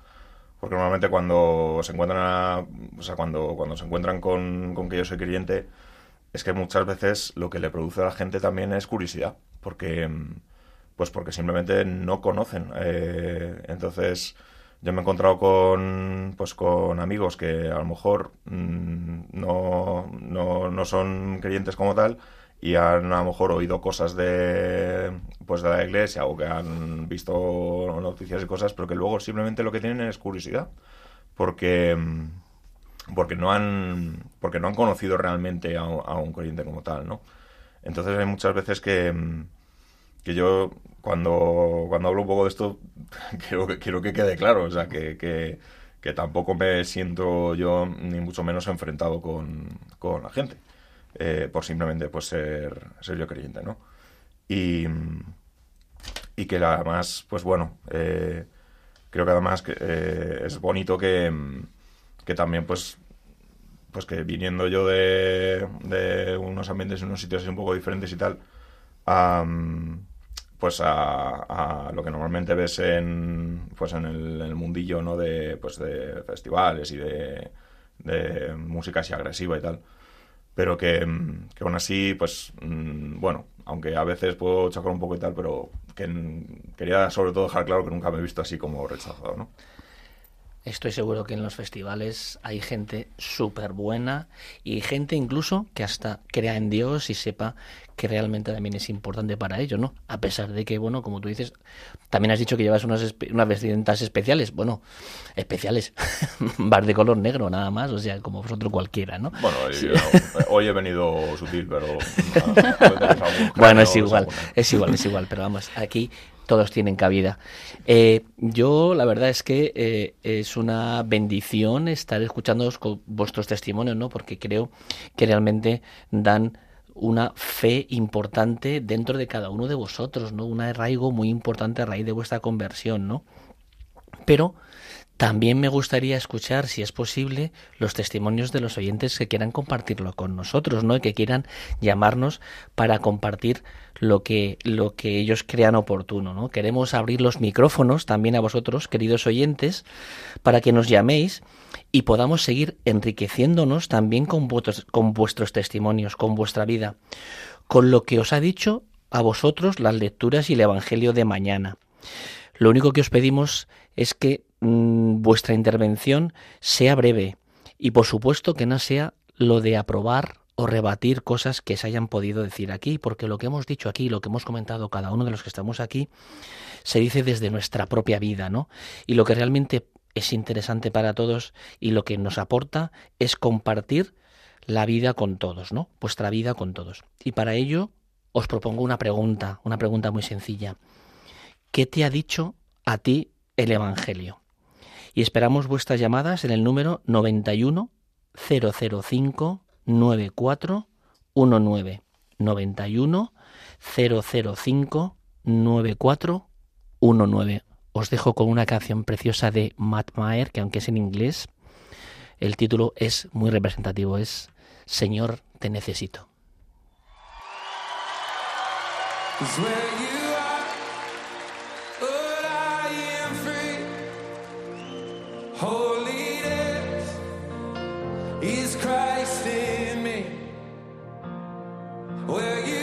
Porque normalmente cuando se encuentran, o sea, cuando, cuando se encuentran con, con que yo soy creyente, es que muchas veces lo que le produce a la gente también es curiosidad. Porque, pues porque simplemente no conocen. Eh, entonces yo me he encontrado con, pues, con amigos que a lo mejor mm, no, no, no, son creyentes como tal y han a lo mejor oído cosas de pues de la iglesia o que han visto noticias y cosas, pero que luego simplemente lo que tienen es curiosidad, porque porque no han porque no han conocido realmente a, un creyente como tal, ¿no? Entonces hay muchas veces que, que yo cuando, cuando hablo un poco de esto quiero que, quiero que quede claro, o sea, que, que, tampoco me siento yo ni mucho menos enfrentado con, con la gente, eh, por simplemente pues ser, ser yo creyente, ¿no? Y, y que además, pues bueno, eh, creo que además que, eh, es bonito que, que también pues pues que viniendo yo de, de unos ambientes y unos sitios un poco diferentes y tal, pues a, lo que normalmente ves en pues en el, mundillo no de pues de festivales y de, de música así agresiva y tal. Pero que, que aún así pues mm, bueno aunque a veces puedo chocar un poco y tal pero que quería sobre todo dejar claro que nunca me he visto así como rechazado no Estoy seguro que en los festivales hay gente súper buena y gente incluso que hasta crea en Dios y sepa que realmente también es importante para ello, ¿no? A pesar de que, bueno, como tú dices, también has dicho que llevas unas, unas vestimentas especiales. Bueno, especiales. Vas de color negro, nada más, o sea, como vosotros cualquiera, ¿no? Bueno, hoy he venido sutil, pero... bueno, es igual, es igual, es igual, pero vamos, aquí todos tienen cabida. Eh, yo, la verdad es que eh, es una bendición estar escuchando vuestros testimonios, ¿no? Porque creo que realmente dan una fe importante dentro de cada uno de vosotros, ¿no? Un arraigo muy importante a raíz de vuestra conversión, ¿no? Pero también me gustaría escuchar, si es posible, los testimonios de los oyentes que quieran compartirlo con nosotros, ¿no? Y que quieran llamarnos para compartir lo que, lo que ellos crean oportuno, ¿no? Queremos abrir los micrófonos también a vosotros, queridos oyentes, para que nos llaméis y podamos seguir enriqueciéndonos también con, con vuestros testimonios, con vuestra vida, con lo que os ha dicho a vosotros las lecturas y el Evangelio de mañana. Lo único que os pedimos es que Mm, vuestra intervención sea breve y por supuesto que no sea lo de aprobar o rebatir cosas que se hayan podido decir aquí, porque lo que hemos dicho aquí, lo que hemos comentado cada uno de los que estamos aquí, se dice desde nuestra propia vida, ¿no? Y lo que realmente es interesante para todos y lo que nos aporta es compartir la vida con todos, ¿no? Vuestra vida con todos. Y para ello os propongo una pregunta, una pregunta muy sencilla. ¿Qué te ha dicho a ti el Evangelio? y esperamos vuestras llamadas en el número 91 005 9419 91 005 9419. Os dejo con una canción preciosa de Matt Maher, que aunque es en inglés, el título es muy representativo, es Señor, te necesito. where you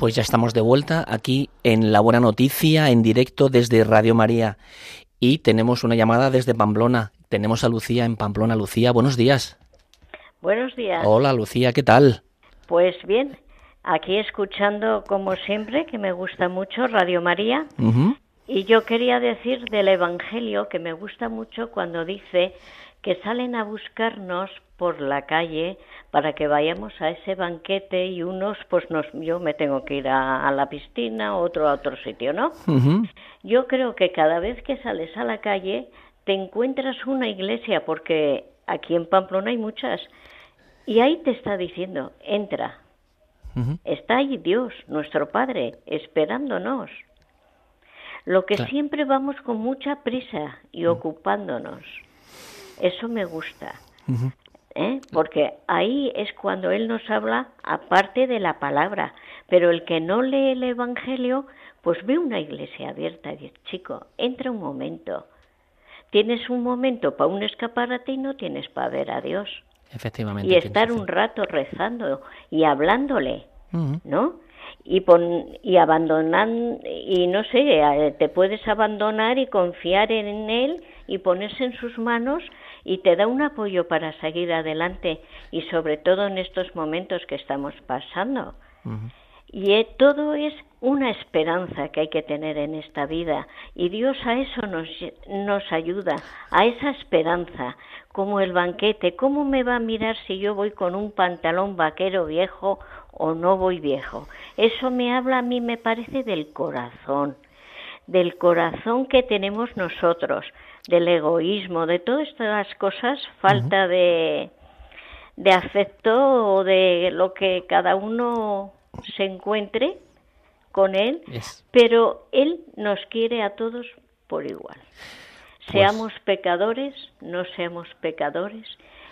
Pues ya estamos de vuelta aquí en La Buena Noticia, en directo desde Radio María. Y tenemos una llamada desde Pamplona. Tenemos a Lucía en Pamplona. Lucía, buenos días. Buenos días. Hola, Lucía, ¿qué tal? Pues bien, aquí escuchando como siempre, que me gusta mucho Radio María. Y yo quería decir del Evangelio que me gusta mucho cuando dice que salen a buscarnos por la calle para que vayamos a ese banquete y unos, pues nos, yo me tengo que ir a, a la piscina, otro a otro sitio, ¿no? Yo creo que cada vez que sales a la calle te encuentras una iglesia, porque aquí en Pamplona hay muchas, y ahí te está diciendo, entra, está ahí Dios, nuestro Padre, esperándonos. Lo que Claro. siempre vamos con mucha prisa y ocupándonos. Eso me gusta. ¿Eh? Porque ahí es cuando Él nos habla aparte de la palabra. Pero el que no lee el Evangelio, pues ve una iglesia abierta y dice, chico, entra un momento. Tienes un momento para un escaparate y no tienes para ver a Dios. Efectivamente. Y estar un rato rezando y hablándole. ¿no? Y, pon, y abandonan, y no sé, eh, te puedes abandonar y confiar en él y ponerse en sus manos y te da un apoyo para seguir adelante y sobre todo en estos momentos que estamos pasando. Y eh, todo es una esperanza que hay que tener en esta vida y Dios a eso nos, nos ayuda, a esa esperanza, como el banquete. ¿Cómo me va a mirar si yo voy con un pantalón vaquero viejo o no voy viejo? Eso me habla a mí, me parece, del corazón, del corazón que tenemos nosotros, del egoísmo, de todas estas cosas, falta de, de afecto o de lo que cada uno se encuentre con él, pero él nos quiere a todos por igual. Pues Seamos pecadores, no seamos pecadores,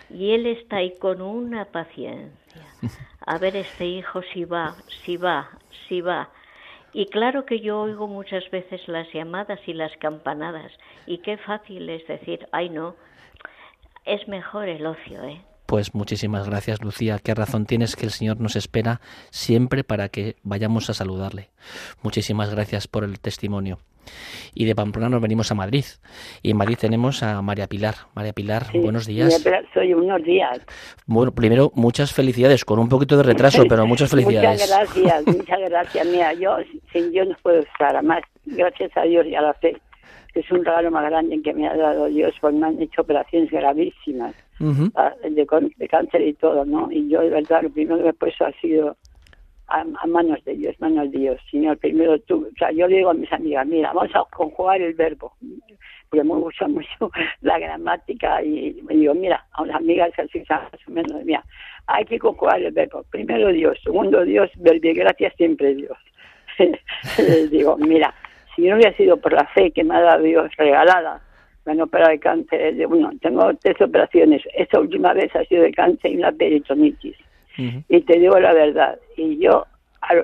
y él está ahí con una paciencia. A ver este hijo si va, si va, si va. Y claro que yo oigo muchas veces las llamadas y las campanadas, y qué fácil es decir, ay no, es mejor el ocio, ¿eh? Pues muchísimas gracias, Lucía. Qué razón tienes que el Señor nos espera siempre para que vayamos a saludarle. Muchísimas gracias por el testimonio. Y de Pamplona nos venimos a Madrid. Y en Madrid tenemos a María Pilar. María Pilar, Sí, buenos María días. Pilar, Soy unos días. Bueno, primero, muchas felicidades, con un poquito de retraso, pero muchas felicidades. Muchas gracias, muchas gracias. Mira, yo sin Dios no puedo estar. Además, gracias a Dios y a la fe, que es un regalo más grande que me ha dado Dios, porque me han hecho operaciones gravísimas Ujú. ah, de, con- de cáncer y todo, ¿no? Y yo, de verdad, lo primero que he puesto ha sido a, manos de Dios, manos de Dios. Señor, primero tú. O sea, yo le digo a mis amigas, mira, vamos a conjugar el verbo. Porque me gusta mucho la gramática y me digo, mira, a unas amigas así, más o menos, mira, hay que conjugar el verbo. Primero Dios, segundo Dios, verbi gracias siempre Dios. Les digo, mira, si no hubiera sido por la fe que me ha dado Dios regalada, me han operado de cáncer. De, bueno, tengo tres operaciones. Esta última vez ha sido de cáncer y una peritonitis. Ujú. Y te digo la verdad. Y yo,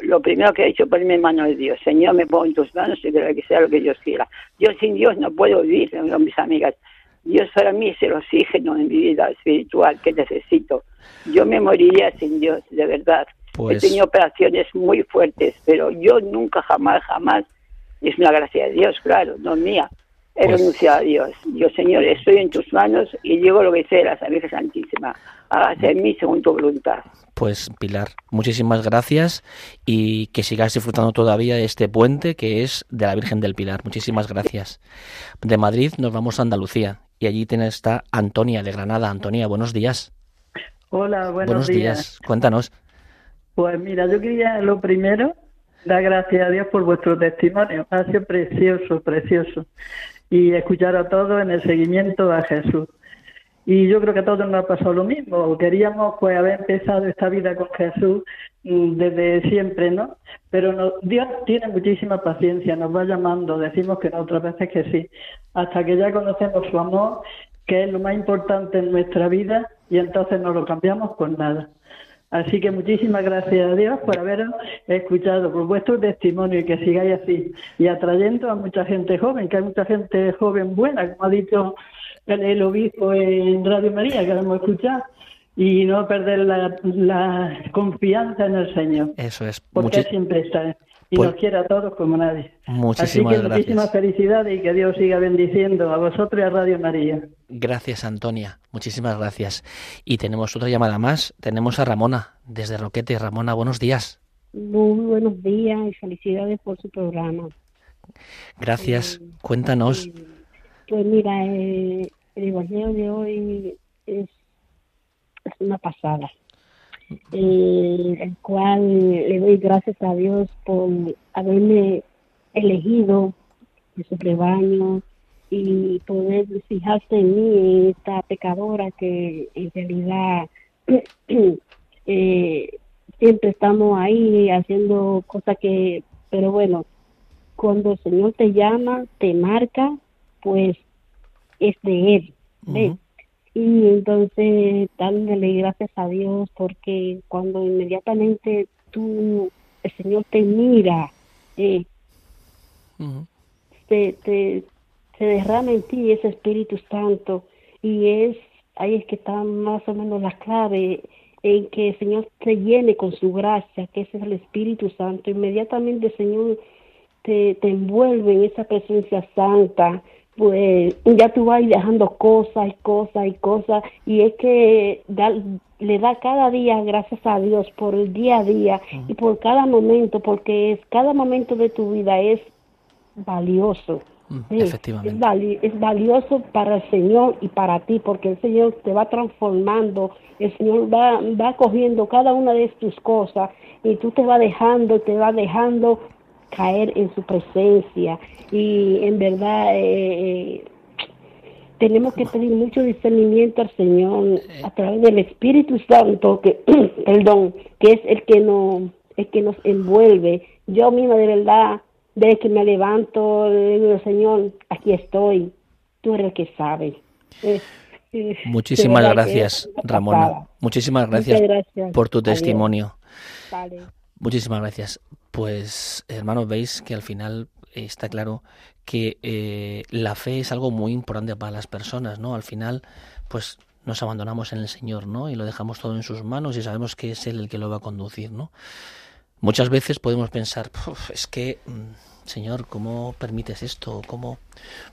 lo- primero que he hecho, ponerme en manos de Dios. Señor, me pongo en tus manos y que sea lo que Dios quiera. Yo sin Dios no puedo vivir, a mis amigas. Dios para mí es el oxígeno en mi vida espiritual que necesito. Yo me moriría sin Dios, de verdad. Pues- He tenido operaciones muy fuertes, pero yo nunca, jamás, jamás, y es una gracia de Dios, claro, no mía, he Pues- renunciado a Dios. Yo, Señor, estoy en tus manos y digo lo que sé de la Virgen Santísima. Hágase en mí según tu voluntad. Pues Pilar, muchísimas gracias y que sigas disfrutando todavía de este puente que es de la Virgen del Pilar. Muchísimas gracias. De Madrid nos vamos a Andalucía y allí tiene está Antonia de Granada. Antonia, buenos días. Hola, buenos, días. Cuéntanos. Pues mira, yo quería lo primero dar gracias a Dios por vuestro testimonio. Ha sido precioso, precioso. Y escuchar a todos en el seguimiento a Jesús. Y yo creo que a todos nos ha pasado lo mismo. Queríamos pues haber empezado esta vida con Jesús mm, desde siempre, ¿no? Pero Dios tiene muchísima paciencia, nos va llamando, decimos que no, otras veces que sí, hasta que ya conocemos su amor, que es lo más importante en nuestra vida, y entonces no lo cambiamos por nada. Así que muchísimas gracias a Dios por haberos escuchado, por vuestro testimonio y que sigáis así. Y atrayendo a mucha gente joven, que hay mucha gente joven buena, como ha dicho el, el obispo en Radio María, que lo hemos escuchado. Y no perder la, la confianza en el Señor, Eso es. porque Muchi- siempre está y Pues- nos quiere a todos como nadie. muchísimas Así que muchísimas gracias. felicidades y que Dios siga bendiciendo a vosotros y a Radio María. Gracias, Antonia. Muchísimas gracias. Y tenemos otra llamada más. Tenemos a Ramona desde Roquete. Ramona, buenos días. Muy buenos días y felicidades por su programa. Gracias. Cuéntanos. Pues mira, eh, el Evangelio de hoy es, es una pasada, eh, el cual le doy gracias a Dios por haberme elegido de su rebaño y poder fijarse en mí, esta pecadora que en realidad eh, siempre estamos ahí haciendo cosas que, pero bueno, cuando el Señor te llama, te marca, pues es de Él. Ujú. Y entonces dándole gracias a Dios porque cuando inmediatamente tú, el Señor te mira, eh, te, te, se derrama en ti ese Espíritu Santo y es ahí es que está más o menos la clave en que el Señor te llene con su gracia, que ese es el Espíritu Santo. Inmediatamente el Señor te, te envuelve en esa presencia santa, pues ya tú vas dejando cosas y cosas y cosas, y es que da- le da cada día gracias a Dios por el día a día y por cada momento, porque es cada momento de tu vida es valioso. Sí, Es, Efectivamente. vali- es valioso para el Señor y para ti, porque el Señor te va transformando, el Señor va, va cogiendo cada una de tus cosas y tú te vas dejando, te vas dejando caer en su presencia. Y en verdad eh, eh, tenemos que pedir mucho discernimiento al Señor a través del Espíritu Santo, que, perdón, que es el que nos, el que nos envuelve. Yo misma de verdad, desde que me levanto, le digo, Señor, aquí estoy, tú eres el que sabe. Eh, eh, Muchísimas gracias, Ramona. Muchísimas gracias gracias. por tu testimonio. Muchísimas gracias. Pues, hermanos, veis que al final está claro que eh, la fe es algo muy importante para las personas, ¿no? Al final, pues nos abandonamos en el Señor, ¿no? Y lo dejamos todo en sus manos y sabemos que es Él el que lo va a conducir, ¿no? Muchas veces podemos pensar, "Puf, es que, mm, Señor, ¿cómo permites esto? ¿Cómo?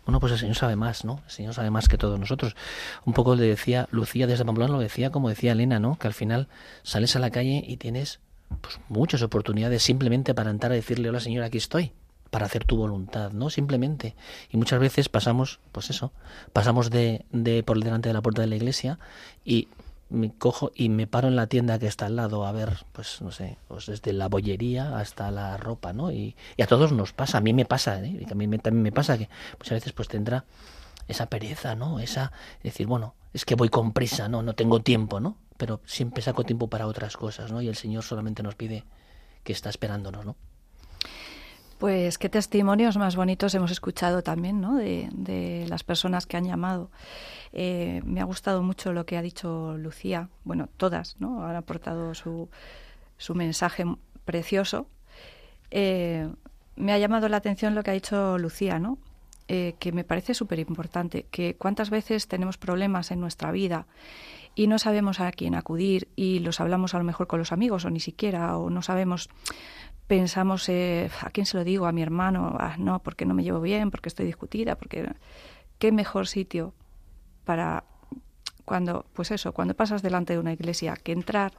Bueno, pues el Señor sabe más, ¿no? El Señor sabe más que todos nosotros. Un poco le decía Lucía desde Pamplona, lo decía como decía Elena, ¿no? Que al final sales a la calle y tienes pues muchas oportunidades simplemente para entrar a decirle, hola Señor, aquí estoy, para hacer tu voluntad, ¿no? Simplemente. Y muchas veces pasamos, pues eso, pasamos de, de por delante de la puerta de la iglesia y me cojo y me paro en la tienda que está al lado a ver, pues no sé, pues desde la bollería hasta la ropa, ¿no? Y, a todos nos pasa, a mí me pasa, ¿eh? Y mí me- también me pasa que muchas veces pues tendrá esa pereza, ¿no? Esa decir, bueno, es que voy con prisa, ¿no? No tengo tiempo, ¿no? Pero siempre saco tiempo para otras cosas, ¿no? Y el Señor solamente nos pide que está esperándonos, ¿no? Pues qué testimonios más bonitos hemos escuchado también, ¿no? De, de las personas que han llamado. Eh, me ha gustado mucho lo que ha dicho Lucía. Bueno, todas, ¿no? Han aportado su, su mensaje precioso. Eh, me ha llamado la atención lo que ha dicho Lucía, ¿no? Eh, que me parece súper importante, que cuántas veces tenemos problemas en nuestra vida y no sabemos a quién acudir y los hablamos a lo mejor con los amigos o ni siquiera, o no sabemos, pensamos, eh, ¿a quién se lo digo? ¿A mi hermano? Ah, no, porque no me llevo bien, porque estoy discutida, porque... ¿Qué mejor sitio para cuando, pues eso, cuando pasas delante de una iglesia, que entrar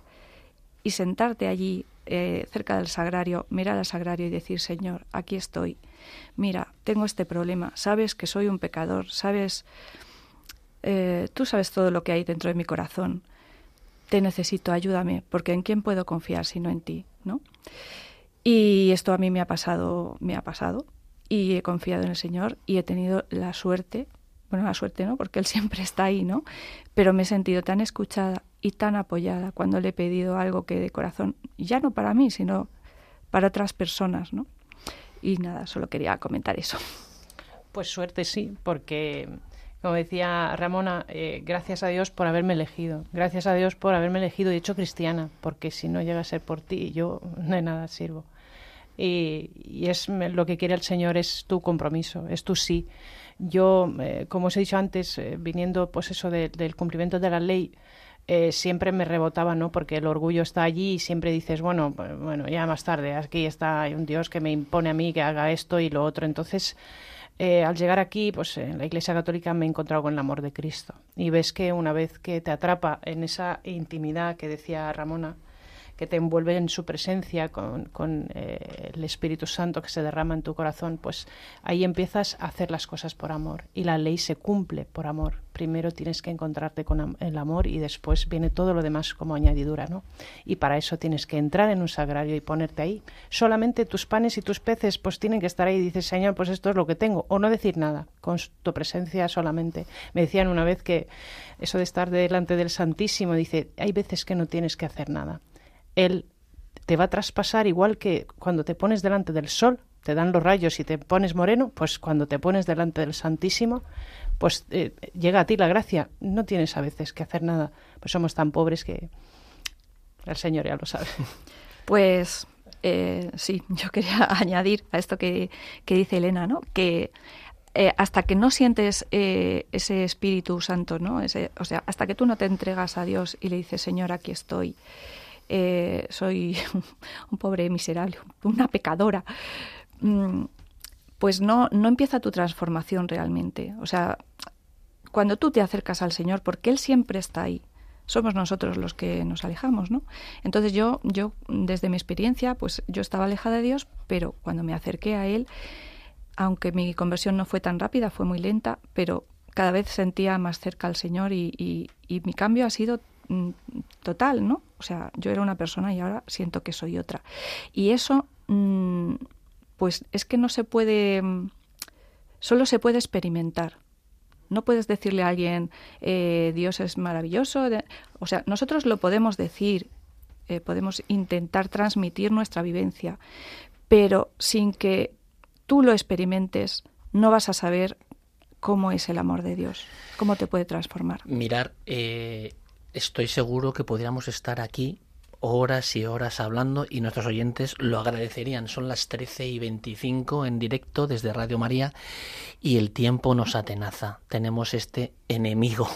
y sentarte allí eh, cerca del sagrario, mirar al sagrario y decir, Señor, aquí estoy. Mira, tengo este problema. Sabes que soy un pecador. Sabes, eh, tú sabes todo lo que hay dentro de mi corazón. Te necesito, ayúdame, porque ¿en quién puedo confiar sino en ti? ¿no? Y esto a mí me ha pasado, me ha pasado. Y he confiado en el Señor y he tenido la suerte, bueno, la suerte no, porque Él siempre está ahí, ¿no? Pero me he sentido tan escuchada y tan apoyada cuando le he pedido algo que de corazón, ya no para mí, sino para otras personas, ¿no? Y nada, solo quería comentar eso. Pues suerte sí, porque como decía Ramona, eh, gracias a Dios por haberme elegido, gracias a Dios por haberme elegido y hecho cristiana, porque si no llega a ser por ti, yo de nada sirvo. Y, y es lo que quiere el Señor es tu compromiso, es tu sí. Yo, eh, como os he dicho antes, eh, viniendo pues eso de- del cumplimiento de la ley, eh, siempre me rebotaba, ¿no? Porque el orgullo está allí y siempre dices, bueno, bueno, ya más tarde, aquí está un Dios que me impone a mí que haga esto y lo otro. Entonces, eh, al llegar aquí, pues en la Iglesia Católica me he encontrado con el amor de Cristo. Y ves que una vez que te atrapa en esa intimidad que decía Ramona, que te envuelve en su presencia con, eh, el Espíritu Santo que se derrama en tu corazón, pues ahí empiezas a hacer las cosas por amor y la ley se cumple por amor. Primero tienes que encontrarte con el amor y después viene todo lo demás como añadidura, ¿no? Y para eso tienes que entrar en un sagrario y ponerte ahí. Solamente tus panes y tus peces pues tienen que estar ahí y dices, Señor, pues esto es lo que tengo. O no decir nada, con tu presencia solamente. Me decían una vez que eso de estar delante del Santísimo, dice, hay veces que no tienes que hacer nada. Él te va a traspasar igual que cuando te pones delante del sol, te dan los rayos y te pones moreno, pues cuando te pones delante del Santísimo, pues eh, llega a ti la gracia. No tienes a veces que hacer nada, pues somos tan pobres que el Señor ya lo sabe. Pues eh, sí, yo quería añadir a esto que, que dice Elena, ¿no? Que eh, hasta que no sientes eh, ese Espíritu Santo, ¿no? Ese, o sea, hasta que tú no te entregas a Dios y le dices, Señor, aquí estoy, eh, soy un pobre miserable, una pecadora, mm, pues no, no empieza tu transformación realmente. O sea, cuando tú te acercas al Señor, porque Él siempre está ahí, somos nosotros los que nos alejamos, ¿no? Entonces yo, yo desde mi experiencia, pues yo estaba alejada de Dios, pero cuando me acerqué a Él, aunque mi conversión no fue tan rápida, fue muy lenta, pero cada vez sentía más cerca al Señor y, y- mi cambio ha sido total, ¿no? O sea, yo era una persona y ahora siento que soy otra. Y eso, mm, pues es que no se puede, mm, solo se puede experimentar. No puedes decirle a alguien, eh, Dios es maravilloso. O sea, nosotros lo podemos decir, eh, podemos intentar transmitir nuestra vivencia, pero sin que tú lo experimentes, no vas a saber cómo es el amor de Dios, cómo te puede transformar. Mirar, eh, estoy seguro que podríamos estar aquí horas y horas hablando y nuestros oyentes lo agradecerían. Son las 13 y 25 en directo desde Radio María y el tiempo nos atenaza. Tenemos este enemigo.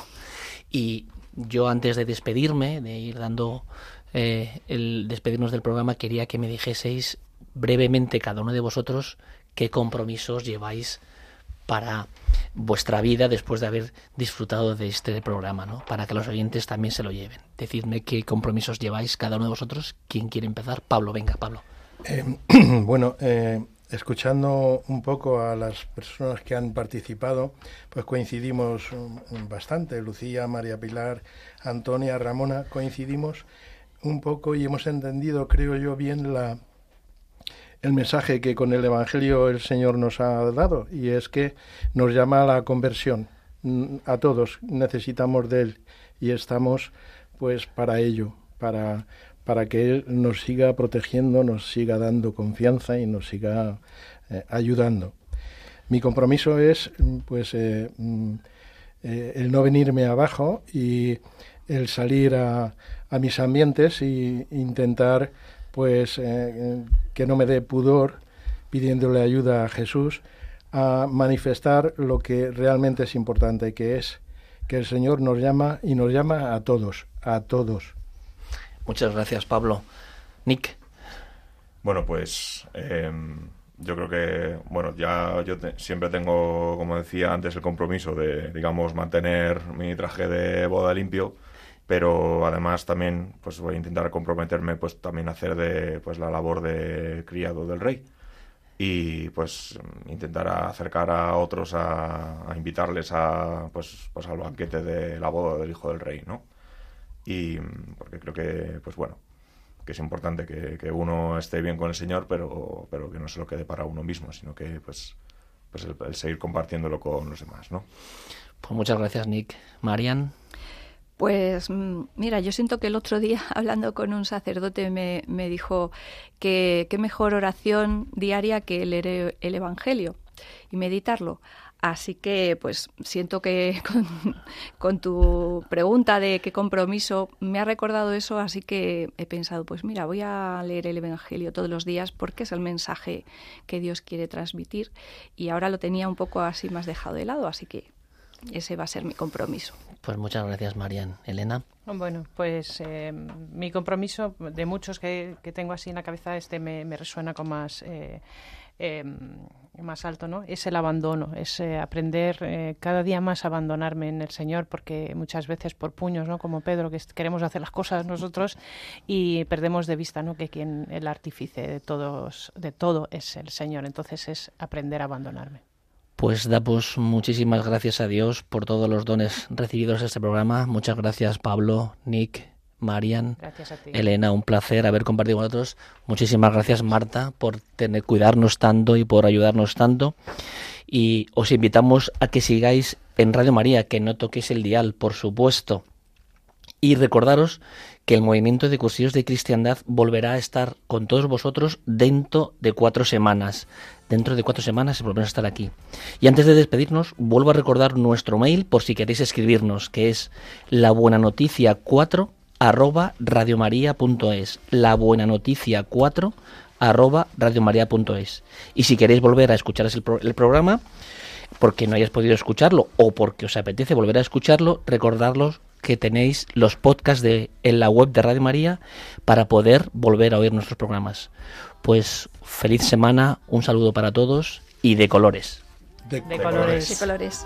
Y yo antes de despedirme, de ir dando eh, el despedirnos del programa, quería que me dijeseis brevemente cada uno de vosotros qué compromisos lleváis para vuestra vida después de haber disfrutado de este programa, ¿no? Para que los oyentes también se lo lleven. Decidme qué compromisos lleváis cada uno de vosotros. ¿Quién quiere empezar? Pablo, venga, Pablo. Eh, bueno, eh, escuchando un poco a las personas que han participado, pues coincidimos mm, bastante. Lucía, María Pilar, Antonia, Ramona, coincidimos un poco y hemos entendido, creo yo, bien la, el mensaje que con el Evangelio el Señor nos ha dado y es que nos llama a la conversión. Mm, A todos necesitamos de Él y estamos pues para ello, para, para que Él nos siga protegiendo, nos siga dando confianza y nos siga eh, ayudando. Mi compromiso es mm, pues eh, mm, eh, el no venirme abajo y el salir a, a mis ambientes y intentar pues eh, que no me dé pudor pidiéndole ayuda a Jesús a manifestar lo que realmente es importante, que es que el Señor nos llama y nos llama a todos, a todos. Muchas gracias, Pablo. Nick. Bueno, pues eh, yo creo que, bueno, ya yo te- siempre tengo, como decía antes, el compromiso de, digamos, mantener mi traje de boda limpio, pero además también, pues voy a intentar comprometerme, pues también a hacer de, pues la labor de criado del rey y pues intentar acercar a otros a, a invitarles a, pues, pues al banquete de la boda del hijo del rey, ¿no? Y porque creo que, pues bueno, que es importante que, que uno esté bien con el Señor, pero, pero que no se lo quede para uno mismo, sino que pues, pues el, el seguir compartiéndolo con los demás, ¿no? Pues muchas gracias, Nick. Marian. Pues mm, mira, yo siento que el otro día, hablando con un sacerdote, me, dijo que qué mejor oración diaria que leer el Evangelio y meditarlo. Así que, pues, siento que con tu pregunta de qué compromiso me ha recordado eso, así que he pensado, pues mira, voy a leer el Evangelio todos los días porque es el mensaje que Dios quiere transmitir y ahora lo tenía un poco así más dejado de lado, así que ese va a ser mi compromiso. Pues muchas gracias, Marian. Elena. Bueno, pues eh, mi compromiso de muchos que, que tengo así en la cabeza, este me, me resuena con más, eh, eh, más alto, ¿no? Es el abandono, es eh, aprender eh, cada día más a abandonarme en el Señor, porque muchas veces por puños, ¿no? Como Pedro, que queremos hacer las cosas nosotros y perdemos de vista, ¿no? Que quien el artífice de todos, de todo es el Señor. Entonces es aprender a abandonarme. Pues damos muchísimas gracias a Dios por todos los dones recibidos en este programa. Muchas gracias, Pablo, Nick, Marian. Elena. Un placer haber compartido con nosotros. Muchísimas gracias, Marta, por tener, cuidarnos tanto y por ayudarnos tanto. Y os invitamos a que sigáis en Radio María, que no toquéis el dial, por supuesto. Y recordaros que el movimiento de cursillos de cristiandad volverá a estar con todos vosotros dentro de cuatro semanas. Dentro de cuatro semanas volveremos a estar aquí. Y antes de despedirnos, vuelvo a recordar nuestro mail por si queréis escribirnos, que es la buena noticia 4 arroba radiomaria.es. La buena noticia 4 arroba radiomaria.es. Y si queréis volver a escuchar el, pro- el programa, porque no hayáis podido escucharlo o porque os apetece volver a escucharlo, recordarlos que tenéis los podcasts de, en la web de Radio María para poder volver a oír nuestros programas. Pues feliz semana, un saludo para todos y de colores. De, De colores. De colores. colores,